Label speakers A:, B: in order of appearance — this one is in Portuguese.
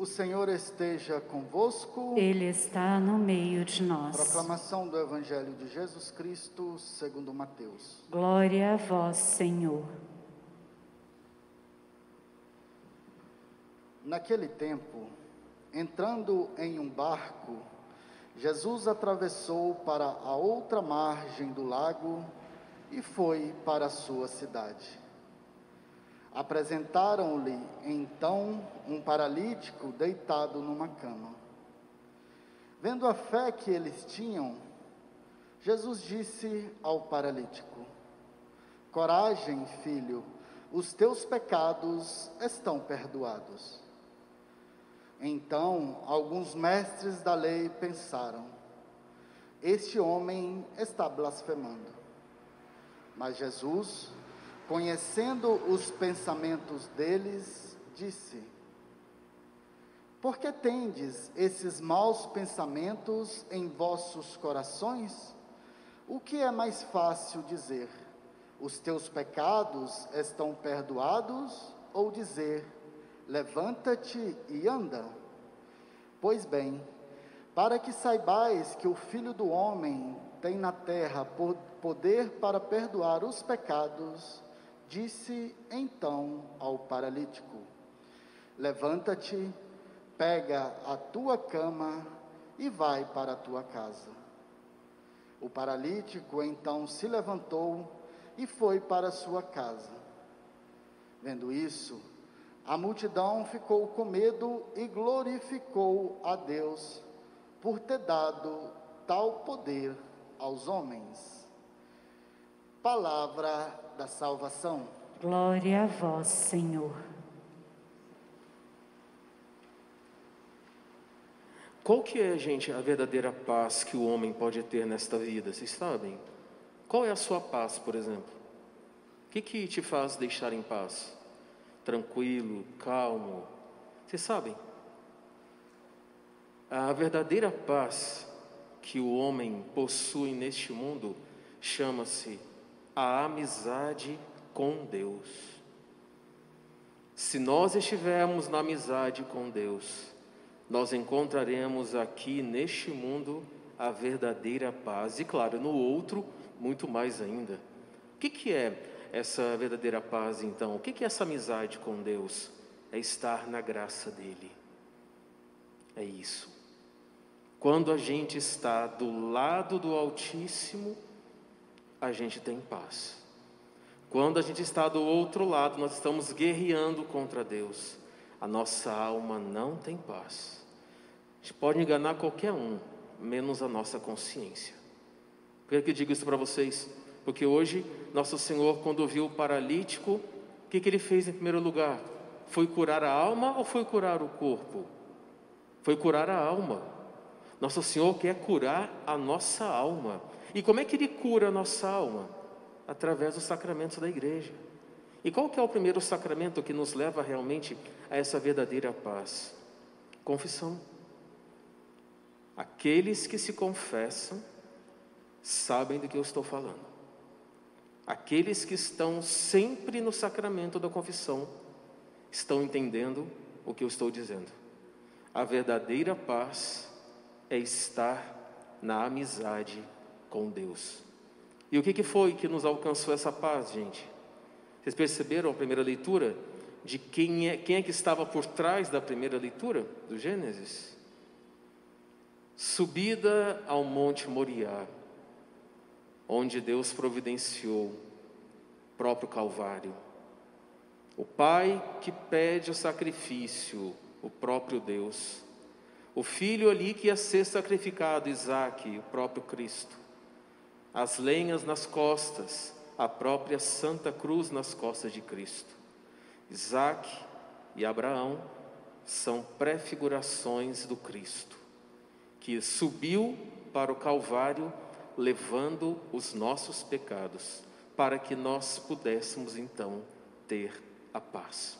A: O Senhor esteja convosco.
B: Ele está no meio de nós.
A: Proclamação do Evangelho de Jesus Cristo, segundo Mateus.
B: Glória a vós, Senhor.
A: Naquele tempo, entrando em um barco, Jesus atravessou para a outra margem do lago e foi para a sua cidade. Apresentaram-lhe então um paralítico deitado numa cama. Vendo a fé que eles tinham, Jesus disse ao paralítico: Coragem, filho, os teus pecados estão perdoados. Então, alguns mestres da lei pensaram: Este homem está blasfemando. Mas Jesus, conhecendo os pensamentos deles, disse: Por que tendes esses maus pensamentos em vossos corações? O que é mais fácil dizer: Os teus pecados estão perdoados? Ou dizer: Levanta-te e anda? Pois bem, para que saibais que o Filho do Homem tem na terra poder para perdoar os pecados, disse então ao paralítico: Levanta-te, pega a tua cama e vai para a tua casa. O paralítico então se levantou e foi para sua casa. Vendo isso, a multidão ficou com medo e glorificou a Deus por ter dado tal poder aos homens. Palavra da salvação.
B: Glória a vós, Senhor.
C: Qual que é, gente, a verdadeira paz que o homem pode ter nesta vida? Vocês sabem? Qual é a sua paz, por exemplo? O que, que te faz deixar em paz? Tranquilo, calmo? Vocês sabem? A verdadeira paz que o homem possui neste mundo chama-se a amizade com Deus. Se nós estivermos na amizade com Deus, nós encontraremos aqui neste mundo a verdadeira paz e, claro, no outro, muito mais ainda. O que, que é essa verdadeira paz, então? O que, que é essa amizade com Deus? É estar na graça dEle. É isso. Quando a gente está do lado do Altíssimo, a gente tem paz. Quando a gente está do outro lado, nós estamos guerreando contra Deus. A nossa alma não tem paz. A gente pode enganar qualquer um, menos a nossa consciência. Por que eu digo isso para vocês? Porque hoje, nosso Senhor, quando viu o paralítico, o que, que ele fez em primeiro lugar? Foi curar a alma ou foi curar o corpo? Foi curar a alma. Nosso Senhor quer curar a nossa alma. E como é que Ele cura a nossa alma? Através dos sacramentos da igreja. E qual que é o primeiro sacramento que nos leva realmente a essa verdadeira paz? Confissão. Aqueles que se confessam sabem do que eu estou falando. Aqueles que estão sempre no sacramento da confissão estão entendendo o que eu estou dizendo. A verdadeira paz é estar na amizade com Deus. E o que, que foi que nos alcançou essa paz, gente? Vocês perceberam a primeira leitura de quem é, quem é que estava por trás da primeira leitura do Gênesis? Subida ao Monte Moriá, onde Deus providenciou o próprio Calvário. O Pai que pede o sacrifício, o próprio Deus. O filho ali que ia ser sacrificado, Isaac, o próprio Cristo as lenhas nas costas, a própria Santa Cruz nas costas de Cristo. Isaac e Abraão são prefigurações do Cristo, que subiu para o Calvário levando os nossos pecados, para que nós pudéssemos então ter a paz.